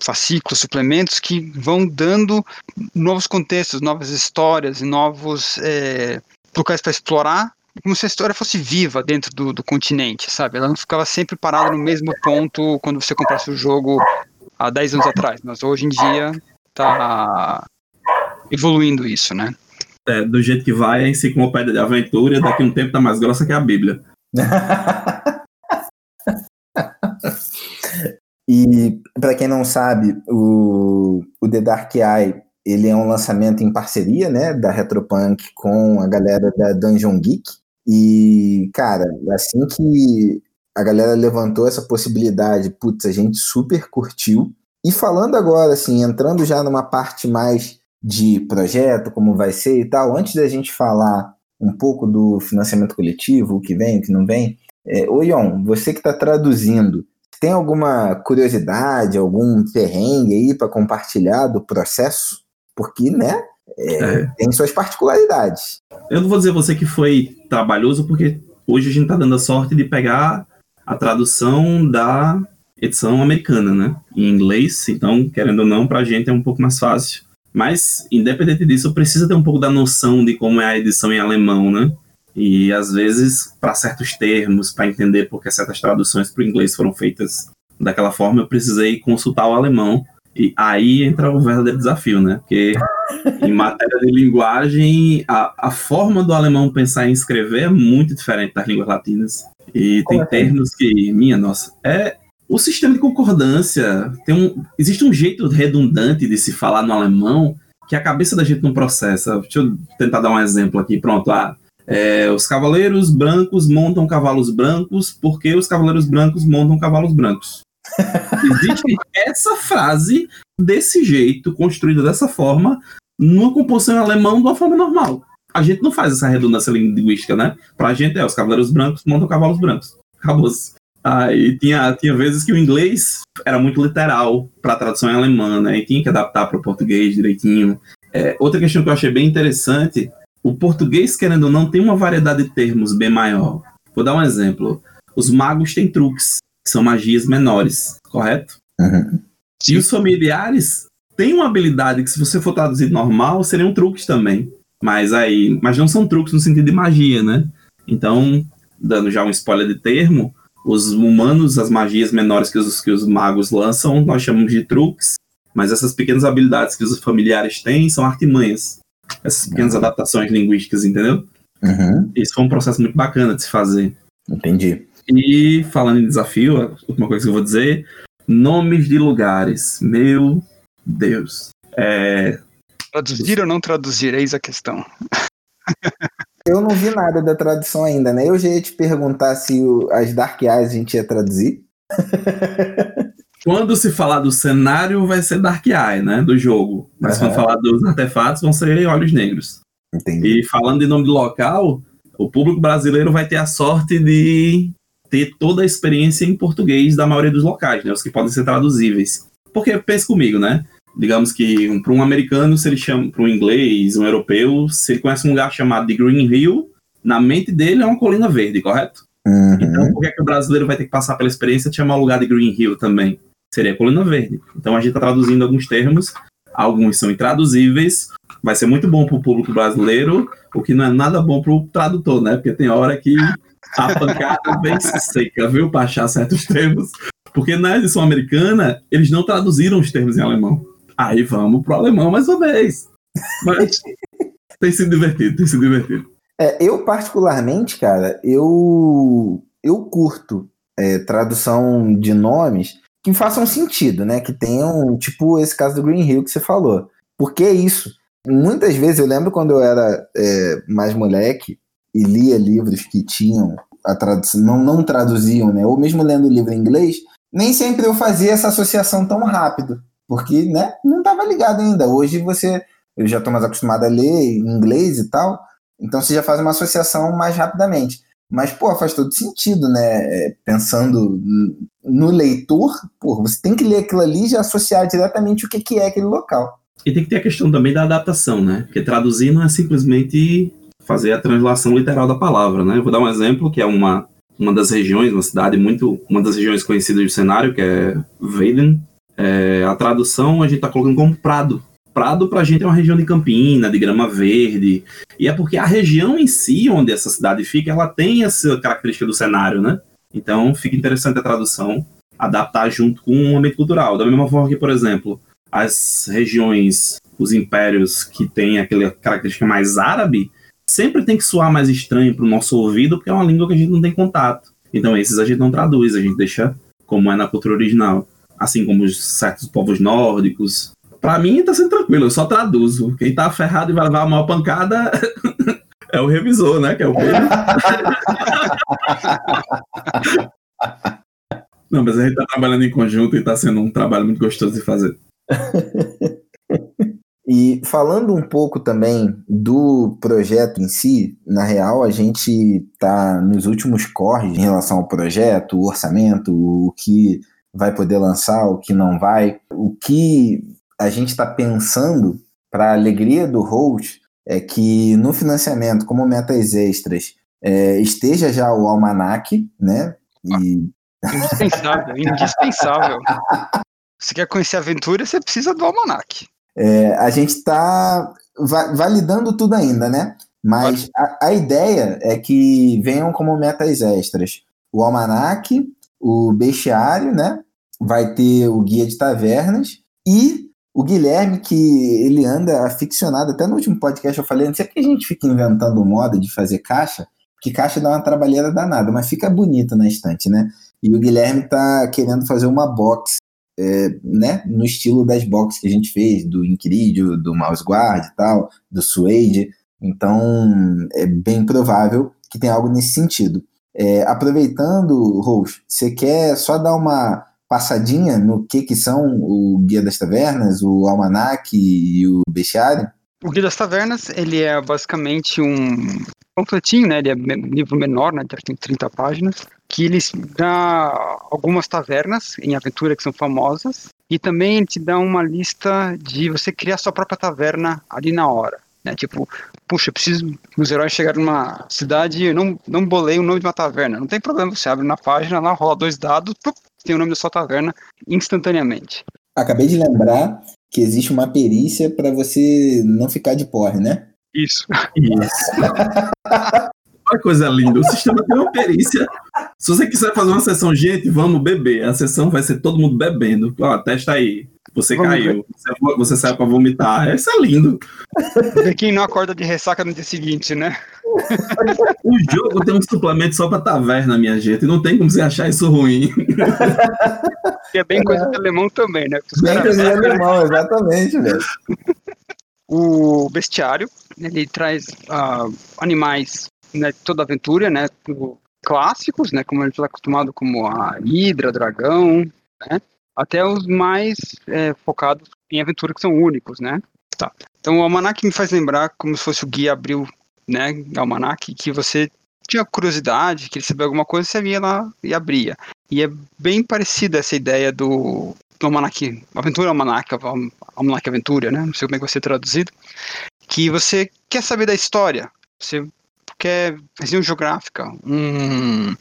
fascículos, suplementos que vão dando novos contextos, novas histórias, novos uh, locais para explorar, como se a história fosse viva dentro do, do continente, sabe? Ela não ficava sempre parada no mesmo ponto quando você comprasse o jogo há 10 anos atrás, mas hoje em dia está evoluindo isso, né? É, do jeito que vai, a enciclopédia de aventura daqui a um tempo tá mais grossa que a Bíblia. e para quem não sabe, o, o The Dark Eye ele é um lançamento em parceria, né, da Retropunk com a galera da Dungeon Geek. E, cara, assim que a galera levantou essa possibilidade, putz, a gente super curtiu. E falando agora, assim, entrando já numa parte mais de projeto, como vai ser e tal, antes da gente falar um pouco do financiamento coletivo, o que vem, o que não vem, é, ô Ion, você que está traduzindo, tem alguma curiosidade, algum perrengue aí para compartilhar do processo? Porque, né, é, é. tem suas particularidades. Eu não vou dizer você que foi trabalhoso, porque hoje a gente está dando a sorte de pegar a tradução da edição americana, né, em inglês, então, querendo ou não, para a gente é um pouco mais fácil mas, independente disso, precisa ter um pouco da noção de como é a edição em alemão, né? E às vezes, para certos termos, para entender porque certas traduções para o inglês foram feitas daquela forma, eu precisei consultar o alemão. E aí entra o verdadeiro desafio, né? Porque em matéria de linguagem, a, a forma do alemão pensar em escrever é muito diferente das línguas latinas. E tem termos que, minha nossa, é, o sistema de concordância tem um, existe um jeito redundante de se falar no alemão que a cabeça da gente não processa. Deixa eu tentar dar um exemplo aqui. Pronto. Ah, é, os cavaleiros brancos montam cavalos brancos porque os cavaleiros brancos montam cavalos brancos. Existe essa frase desse jeito, construída dessa forma, numa composição em alemão de uma forma normal. A gente não faz essa redundância linguística, né? Pra gente é, os cavaleiros brancos montam cavalos brancos. Acabou-se. Ah, e tinha, tinha vezes que o inglês era muito literal para a tradução em alemã, né? E tinha que adaptar para o português direitinho. É, outra questão que eu achei bem interessante: o português, querendo ou não, tem uma variedade de termos bem maior. Vou dar um exemplo. Os magos têm truques, que são magias menores, correto? Uhum. E os familiares têm uma habilidade que, se você for traduzir normal, seriam truques também. Mas aí, mas não são truques no sentido de magia, né? Então, dando já um spoiler de termo, os humanos, as magias menores que os, que os magos lançam, nós chamamos de truques, mas essas pequenas habilidades que os familiares têm são artimanhas. Essas pequenas uhum. adaptações linguísticas, entendeu? Uhum. Isso foi um processo muito bacana de se fazer. Entendi. E falando em desafio, a última coisa que eu vou dizer: nomes de lugares. Meu Deus. É... Traduzir ou não traduzir? Eis a questão. Eu não vi nada da tradução ainda, né? Eu já ia te perguntar se o, as Dark Eyes a gente ia traduzir. Quando se falar do cenário, vai ser Dark Eye, né? Do jogo. Mas uhum. quando falar dos artefatos, vão ser Olhos Negros. Entendi. E falando de nome de local, o público brasileiro vai ter a sorte de ter toda a experiência em português da maioria dos locais, né? Os que podem ser traduzíveis. Porque pense comigo, né? Digamos que um, para um americano, se ele chama para um inglês, um europeu, se ele conhece um lugar chamado de Green Hill, na mente dele é uma colina verde, correto? Uhum. Então, por que, é que o brasileiro vai ter que passar pela experiência de chamar o lugar de Green Hill também? Seria colina verde. Então, a gente está traduzindo alguns termos, alguns são intraduzíveis, vai ser muito bom para o público brasileiro, o que não é nada bom para o tradutor, né? Porque tem hora que a pancada vem seca, viu? Para achar certos termos. Porque na edição americana, eles não traduziram os termos em alemão. Aí vamos pro alemão mais uma vez. Mas tem sido divertido, tem sido divertido. É, eu, particularmente, cara, eu, eu curto é, tradução de nomes que façam sentido, né? Que tenham, tipo, esse caso do Green Hill que você falou. Porque é isso. Muitas vezes, eu lembro quando eu era é, mais moleque e lia livros que tinham a tradução, não, não traduziam, né? Ou mesmo lendo livro em inglês, nem sempre eu fazia essa associação tão rápido porque né, não estava ligado ainda. Hoje você, eu já estou mais acostumado a ler em inglês e tal, então você já faz uma associação mais rapidamente. Mas, pô, faz todo sentido, né? É, pensando no leitor, pô, você tem que ler aquilo ali e já associar diretamente o que, que é aquele local. E tem que ter a questão também da adaptação, né? Porque traduzir não é simplesmente fazer a translação literal da palavra, né? Eu vou dar um exemplo que é uma, uma das regiões, uma cidade muito, uma das regiões conhecidas do cenário, que é Weiden, é, a tradução a gente está colocando como Prado. Prado para a gente é uma região de campina, de grama verde, e é porque a região em si, onde essa cidade fica, ela tem essa característica do cenário, né? Então fica interessante a tradução adaptar junto com o ambiente cultural. Da mesma forma que, por exemplo, as regiões, os impérios que têm aquela característica mais árabe, sempre tem que soar mais estranho para o nosso ouvido, porque é uma língua que a gente não tem contato. Então esses a gente não traduz, a gente deixa como é na cultura original assim como os certos povos nórdicos. Para mim tá sendo tranquilo, eu só traduzo. Quem tá ferrado e vai levar a maior pancada é o revisor, né? Que é o Pedro. Não, mas a gente tá trabalhando em conjunto e tá sendo um trabalho muito gostoso de fazer. E falando um pouco também do projeto em si, na real, a gente está nos últimos corres em relação ao projeto, o orçamento, o que vai poder lançar, o que não vai. O que a gente está pensando para a alegria do host é que no financiamento, como metas extras, é, esteja já o almanac, né? E... Indispensável, indispensável. Você quer conhecer a aventura, você precisa do almanac. É, a gente está va validando tudo ainda, né? Mas a, a, ideia é que venham como metas extras o almanac, o bestiário, né? Vai ter o guia de tavernas e o Guilherme, que ele anda aficionado, até no último podcast eu falei, não sei porque a gente fica inventando moda de fazer caixa, que caixa dá uma trabalheira danada, mas fica bonito na estante, né? E o Guilherme tá querendo fazer uma box, é, né? No estilo das boxes que a gente fez, do Incrídio, do Mouse Guard e tal, do Suede. Então, é bem provável que tenha algo nesse sentido. É, aproveitando, Rose, você quer só dar uma passadinha no que, que são o Guia das Tavernas, o Almanac e o Bestiário? O Guia das Tavernas, ele é basicamente um panfletinho, né? Ele é livro menor, né? Tem 30 páginas, que ele dá algumas tavernas em aventura que são famosas e também ele te dá uma lista de você criar sua própria taverna ali na hora. Né? Tipo, puxa, preciso os heróis chegarem numa cidade e eu não, não bolei o nome de uma taverna. Não tem problema, você abre na página lá, rola dois dados, tem o nome da sua taverna instantaneamente. Acabei de lembrar que existe uma perícia para você não ficar de porre, né? Isso. Isso. Olha coisa linda. O sistema tem uma perícia. Se você quiser fazer uma sessão, gente, vamos beber. A sessão vai ser todo mundo bebendo. Ó, testa aí. Você Vamos caiu, você, você saiu pra vomitar. Isso é lindo. Ver quem não acorda de ressaca no dia seguinte, né? o jogo tem um suplemento só pra taverna, minha gente. Não tem como você achar isso ruim. E é bem coisa de alemão também, né? Bem coisa de alemão, exatamente, velho. O bestiário, ele traz uh, animais né, toda aventura, né, clássicos, né, como a gente está acostumado, como a Hidra, Dragão, né, até os mais é, focados em aventura que são únicos, né. Tá. Então o Almanac me faz lembrar como se fosse o guia abril, né, Almanac, que você tinha curiosidade, queria saber alguma coisa, você ia lá e abria. E é bem parecida essa ideia do, do Almanac, Aventura Almanac, Almanac Aventura, né? Não sei como é que vai ser traduzido. Que você quer saber da história, você quer região geográfica, um,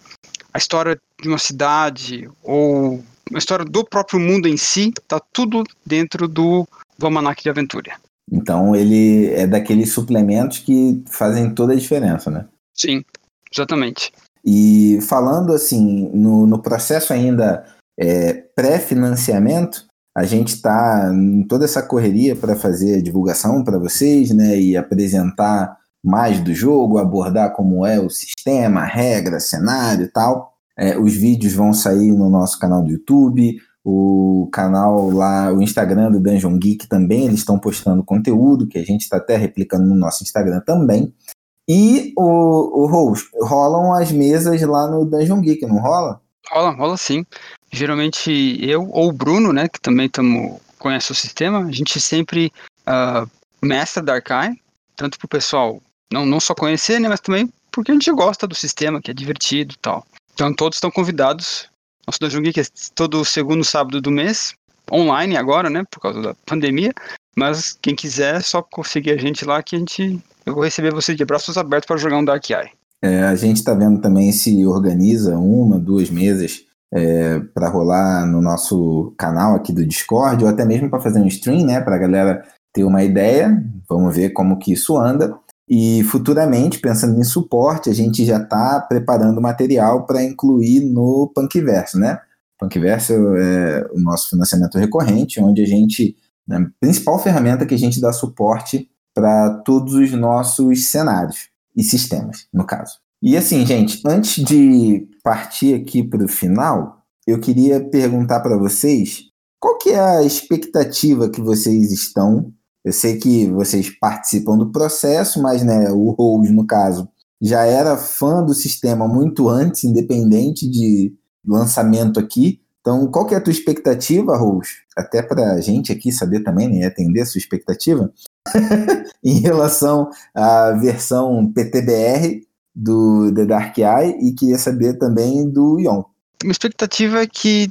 a história de uma cidade ou a história do próprio mundo em si, tá tudo dentro do, do Almanac de Aventura. Então ele é daqueles suplementos que fazem toda a diferença, né? Sim, exatamente. E falando assim, no, no processo ainda é, pré-financiamento, a gente está em toda essa correria para fazer a divulgação para vocês, né? E apresentar mais do jogo, abordar como é o sistema, regra, cenário e tal. É, os vídeos vão sair no nosso canal do YouTube, o canal lá, o Instagram do Dungeon Geek também, eles estão postando conteúdo que a gente está até replicando no nosso Instagram também. E o, o host, rolam as mesas lá no Dungeon Geek, não rola? Rola, rola sim. Geralmente eu ou o Bruno, né, que também tamo, conhece o sistema, a gente sempre uh, mestra da Arcai, tanto pro pessoal não, não só conhecer, né, mas também porque a gente gosta do sistema, que é divertido e tal. Então todos estão convidados. Nosso Dungeon Geek é todo segundo sábado do mês, online agora, né, por causa da pandemia. Mas quem quiser, é só conseguir a gente lá que a gente. Eu vou receber você de braços abertos para jogar um Dark Eye. É, a gente está vendo também se organiza uma, duas mesas é, para rolar no nosso canal aqui do Discord, ou até mesmo para fazer um stream, né, para a galera ter uma ideia. Vamos ver como que isso anda. E futuramente, pensando em suporte, a gente já está preparando material para incluir no Punkverso, né? Punkverso é o nosso financiamento recorrente, onde a gente, né, a principal ferramenta que a gente dá suporte para todos os nossos cenários e sistemas, no caso. E assim, gente, antes de partir aqui para o final, eu queria perguntar para vocês qual que é a expectativa que vocês estão eu sei que vocês participam do processo, mas né, o Rose, no caso, já era fã do sistema muito antes, independente de lançamento aqui. Então, qual que é a tua expectativa, Rose? Até para a gente aqui saber também, né, atender a sua expectativa, em relação à versão PTBR do The Dark Eye e queria saber também do Ion. Minha expectativa é que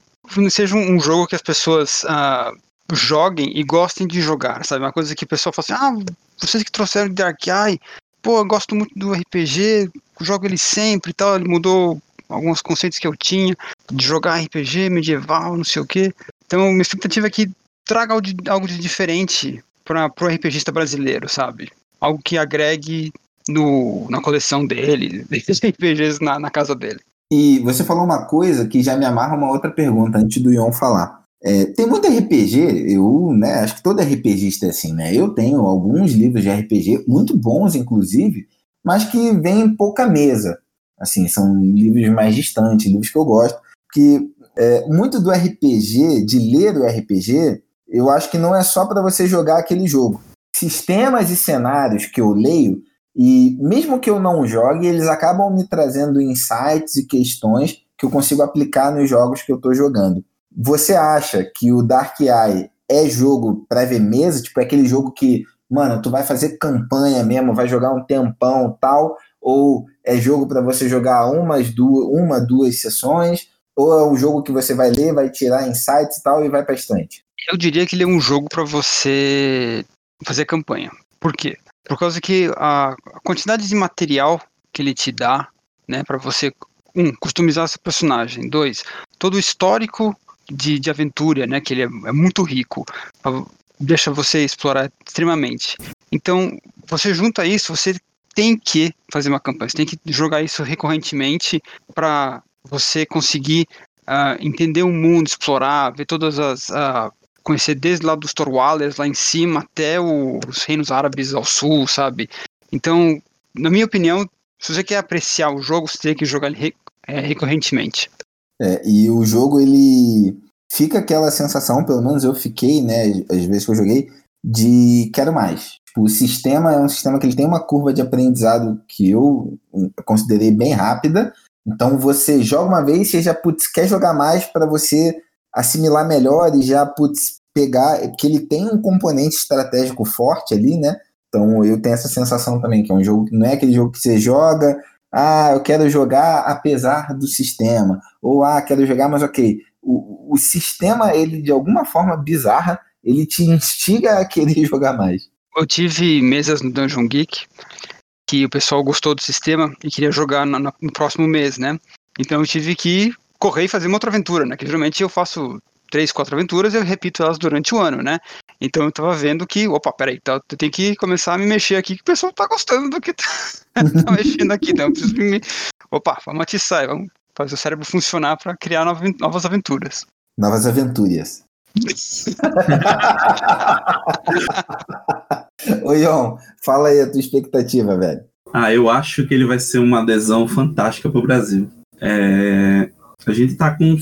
seja um jogo que as pessoas uh, joguem e gostem de jogar, sabe? Uma coisa que o pessoal fala assim, ah, vocês que trouxeram de Dark Eye, pô, eu gosto muito do RPG, jogo ele sempre e tal, ele mudou alguns conceitos que eu tinha, de jogar RPG medieval, não sei o quê. Então, minha expectativa é que traga algo de, algo de diferente para o RPGista brasileiro, sabe? Algo que agregue no, na coleção dele, desses RPGs na, na casa dele. E você falou uma coisa que já me amarra uma outra pergunta antes do Ion falar. É, tem muito RPG, eu, né, acho que todo RPGista é assim, né? Eu tenho alguns livros de RPG, muito bons, inclusive, mas que vêm pouca mesa. Assim, são livros mais distantes, livros que eu gosto. Que é, muito do RPG, de ler o RPG, eu acho que não é só para você jogar aquele jogo. Sistemas e cenários que eu leio, e mesmo que eu não jogue, eles acabam me trazendo insights e questões que eu consigo aplicar nos jogos que eu estou jogando. Você acha que o Dark Eye é jogo para ver mesa? Tipo, é aquele jogo que, mano, tu vai fazer campanha mesmo, vai jogar um tempão tal? Ou é jogo para você jogar umas duas, uma, duas sessões? Ou é um jogo que você vai ler, vai tirar insights e tal e vai pra estante? Eu diria que ele é um jogo para você fazer campanha. Por quê? Por causa que a quantidade de material que ele te dá, né, para você um, customizar seu personagem, dois, todo o histórico de, de aventura, né? Que ele é, é muito rico, deixa você explorar extremamente. Então, você junta isso, você tem que fazer uma campanha, você tem que jogar isso recorrentemente para você conseguir uh, entender o mundo, explorar, ver todas as. Uh, conhecer desde lá dos Torwallers lá em cima até os reinos árabes ao sul, sabe? Então, na minha opinião, se você quer apreciar o jogo, você tem que jogar ele é, recorrentemente. É, e o jogo, ele fica aquela sensação, pelo menos eu fiquei, né, às vezes que eu joguei, de quero mais. Tipo, o sistema é um sistema que ele tem uma curva de aprendizado que eu considerei bem rápida. Então você joga uma vez, você já putz, quer jogar mais para você assimilar melhor e já putz, pegar, porque ele tem um componente estratégico forte ali, né? Então eu tenho essa sensação também, que é um jogo que não é aquele jogo que você joga, ah, eu quero jogar apesar do sistema, ou ah, quero jogar, mas ok. O, o sistema, ele de alguma forma bizarra, ele te instiga a querer jogar mais. Eu tive mesas no Dungeon Geek que o pessoal gostou do sistema e queria jogar no, no próximo mês, né? Então eu tive que correr e fazer uma outra aventura, né? Que geralmente eu faço três, quatro aventuras e eu repito elas durante o ano, né? Então eu tava vendo que, opa, peraí, tá, eu tenho que começar a me mexer aqui, que o pessoal tá gostando do que tá, tá mexendo aqui, então eu preciso me. Opa, vamos atiçar, vamos fazer o cérebro funcionar para criar novas aventuras. Novas aventuras. Ô, Ion, fala aí a tua expectativa, velho. Ah, eu acho que ele vai ser uma adesão fantástica pro Brasil. É... A gente tá com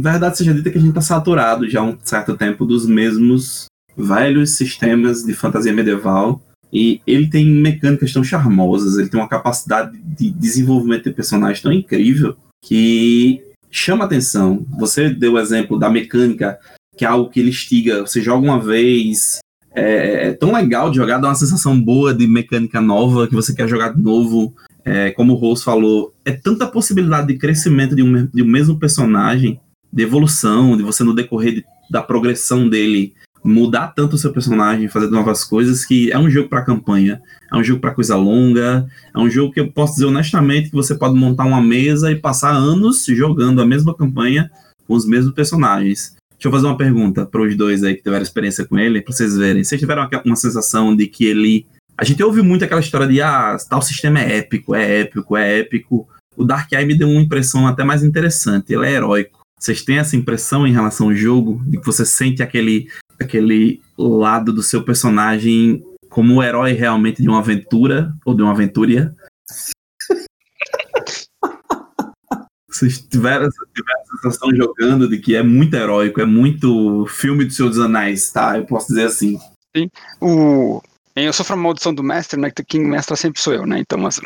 verdade seja dita que a gente está saturado já há um certo tempo dos mesmos velhos sistemas de fantasia medieval. E ele tem mecânicas tão charmosas, ele tem uma capacidade de desenvolvimento de personagens tão incrível que chama atenção. Você deu o exemplo da mecânica, que é algo que ele estiga. Você joga uma vez, é, é tão legal de jogar, dá uma sensação boa de mecânica nova, que você quer jogar de novo. É, como o Rose falou, é tanta possibilidade de crescimento de um, de um mesmo personagem de evolução, de você no decorrer de, da progressão dele mudar tanto o seu personagem, fazer novas coisas, que é um jogo para campanha, é um jogo para coisa longa, é um jogo que eu posso dizer honestamente que você pode montar uma mesa e passar anos jogando a mesma campanha com os mesmos personagens. Deixa eu fazer uma pergunta para os dois aí que tiveram experiência com ele, para vocês verem. Vocês tiveram uma sensação de que ele. A gente ouve muito aquela história de ah, tal sistema é épico, é épico, é épico. O Dark Eye me deu uma impressão até mais interessante. Ele é heróico. Vocês têm essa impressão em relação ao jogo? De que você sente aquele, aquele lado do seu personagem como o herói realmente de uma aventura ou de uma aventuria? Vocês tiveram, tiveram essa sensação jogando de que é muito heróico, é muito filme do Senhor dos Anéis, tá? Eu posso dizer assim. Sim. O... Eu sofro a maldição do mestre, né? Que quem mestra sempre sou eu, né? Então, mas...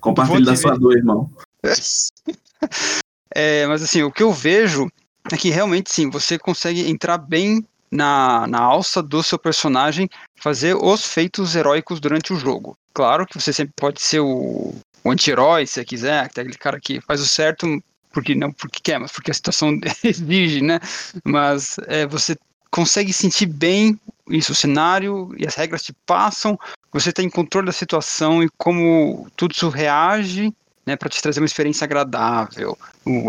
Compartilhe da sua dor, irmão. É, mas assim, o que eu vejo é que realmente sim, você consegue entrar bem na, na alça do seu personagem, fazer os feitos heróicos durante o jogo. Claro que você sempre pode ser o, o anti-herói, se você quiser, aquele cara que faz o certo porque não porque quer, mas porque a situação exige, né? Mas é, você consegue sentir bem isso, o cenário e as regras te passam, você tem controle da situação e como tudo isso reage né, para te trazer uma experiência agradável,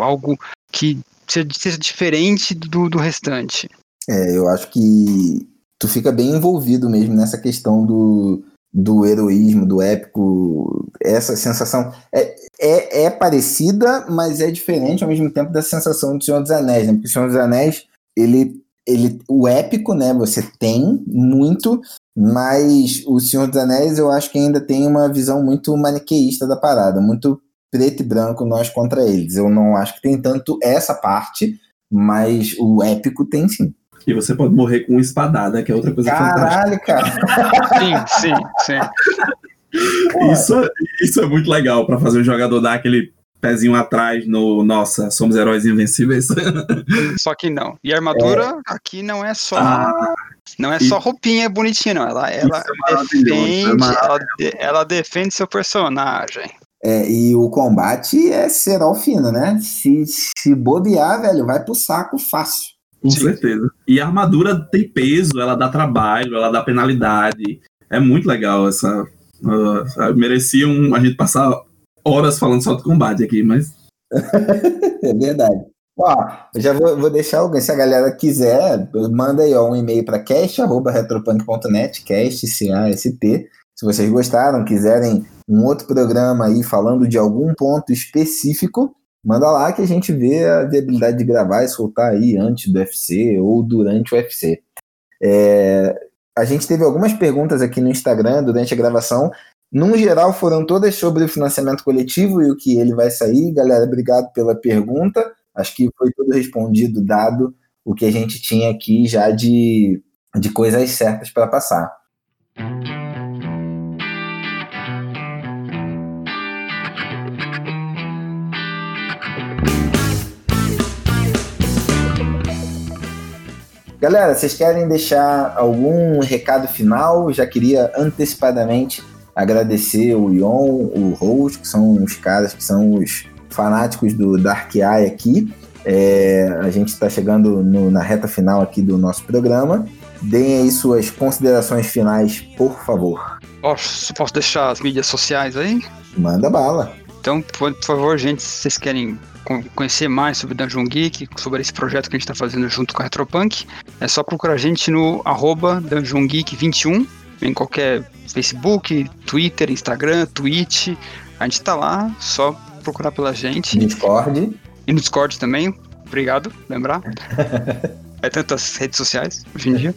algo que seja diferente do, do restante. É, eu acho que tu fica bem envolvido mesmo nessa questão do, do heroísmo, do épico, essa sensação é, é, é, parecida, mas é diferente ao mesmo tempo da sensação do Senhor dos Anéis, né? Porque o Senhor dos Anéis, ele, ele, o épico, né? Você tem muito, mas o Senhor dos Anéis eu acho que ainda tem uma visão muito maniqueísta da parada, muito preto e branco nós contra eles. Eu não acho que tem tanto essa parte, mas o épico tem sim. E você pode morrer com uma espadada, que é outra coisa Caralho, fantástica. cara. sim, sim, sim. Isso, isso é muito legal para fazer o jogador dar aquele pezinho atrás no nossa, somos heróis invencíveis. Só que não. E a armadura é. aqui não é só ah, não é só roupinha bonitinha, não. Ela, ela é defende, ela, ela defende seu personagem. É, e o combate é ser ao fino, né? Se, se bobear, velho, vai pro saco fácil. Com Sim. certeza. E a armadura tem peso, ela dá trabalho, ela dá penalidade. É muito legal essa. Uh, merecia um, a gente passar horas falando só de combate aqui, mas. é verdade. Ó, eu já vou, vou deixar alguém, se a galera quiser, manda aí ó, um e-mail para cast.retropunk.net, cast, C-A-S-T. Se vocês gostaram, quiserem um outro programa aí falando de algum ponto específico, manda lá que a gente vê a viabilidade de gravar e soltar aí antes do UFC ou durante o UFC. É, a gente teve algumas perguntas aqui no Instagram durante a gravação. Num geral, foram todas sobre o financiamento coletivo e o que ele vai sair. Galera, obrigado pela pergunta. Acho que foi tudo respondido, dado o que a gente tinha aqui já de de coisas certas para passar. Galera, vocês querem deixar algum recado final? Já queria antecipadamente agradecer o Ion, o Rose, que são os caras que são os fanáticos do Dark Eye aqui. É, a gente está chegando no, na reta final aqui do nosso programa. Deem aí suas considerações finais, por favor. Posso, posso deixar as mídias sociais aí? Manda bala. Então, por, por favor, gente, se vocês querem conhecer mais sobre Dungeon Geek, sobre esse projeto que a gente está fazendo junto com a Retropunk, é só procurar a gente no arroba Dungeon Geek 21, em qualquer Facebook, Twitter, Instagram, Twitch. A gente está lá, só procurar pela gente. Discord. E no Discord também. Obrigado, lembrar. é tantas redes sociais hoje em dia.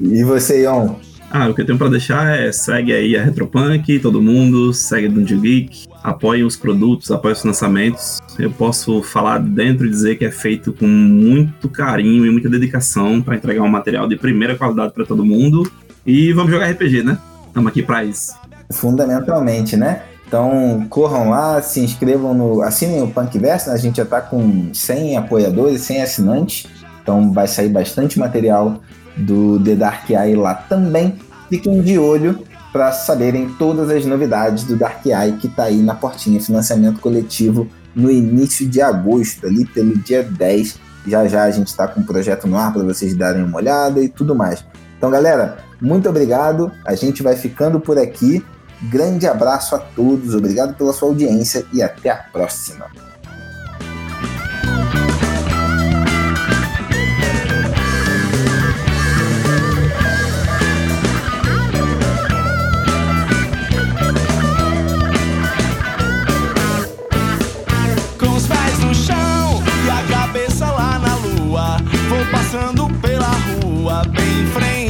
e você, Ion? Ah, o que eu tenho para deixar é segue aí a Retropunk, todo mundo, segue Dungeon Geek, apoie os produtos, apoie os lançamentos. Eu posso falar dentro e dizer que é feito com muito carinho e muita dedicação para entregar um material de primeira qualidade para todo mundo. E vamos jogar RPG, né? Estamos aqui para isso. Fundamentalmente, né? Então, corram lá, se inscrevam no. Assinem o Punkverse, né? a gente já está com 100 apoiadores, 100 assinantes. Então, vai sair bastante material do The Dark Eye lá também. Fiquem de olho para saberem todas as novidades do Dark Eye que está aí na portinha financiamento coletivo no início de agosto, ali pelo dia 10. Já já a gente está com um projeto no ar para vocês darem uma olhada e tudo mais. Então, galera, muito obrigado. A gente vai ficando por aqui. Grande abraço a todos, obrigado pela sua audiência e até a próxima.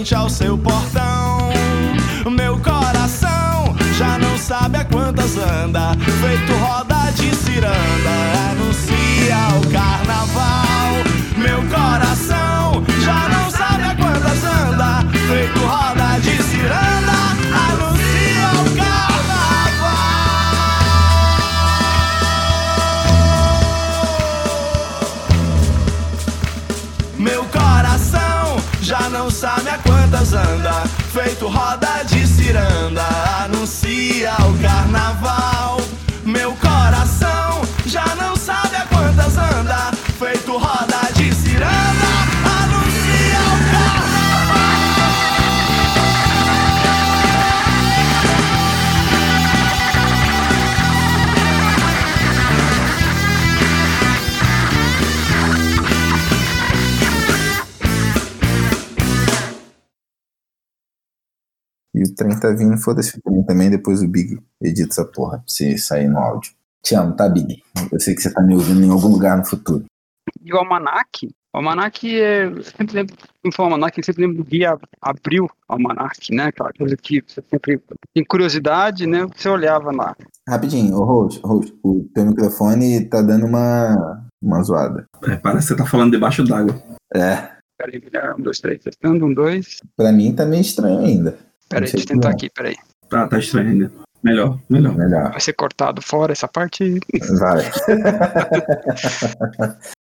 Frente ao seu portão. Meu coração já não sabe a quantas anda, feito roda de ciranda, anuncia o carnaval. Tá vindo, foda-se também, depois o Big edita essa porra, pra você sair no áudio. Te amo, tá, Big? Eu sei que você tá me ouvindo em algum lugar no futuro. E o Almanac? O Almanac é. Eu sempre lembro. Quem for Almanac, eu sempre lembro do guia abriu Almanac, né? Aquela coisa que você sempre tem curiosidade, né? Você olhava lá. Rapidinho, ô Rose, o teu microfone tá dando uma, uma zoada. É, parece que você tá falando debaixo d'água. É. Peraí, um, dois, três, testando, um, dois. Pra mim tá meio estranho ainda. Peraí, deixa eu tentar aqui, peraí. Tá, tá estranho ainda. Melhor, melhor. Melhor. Vai ser cortado fora essa parte? Vai.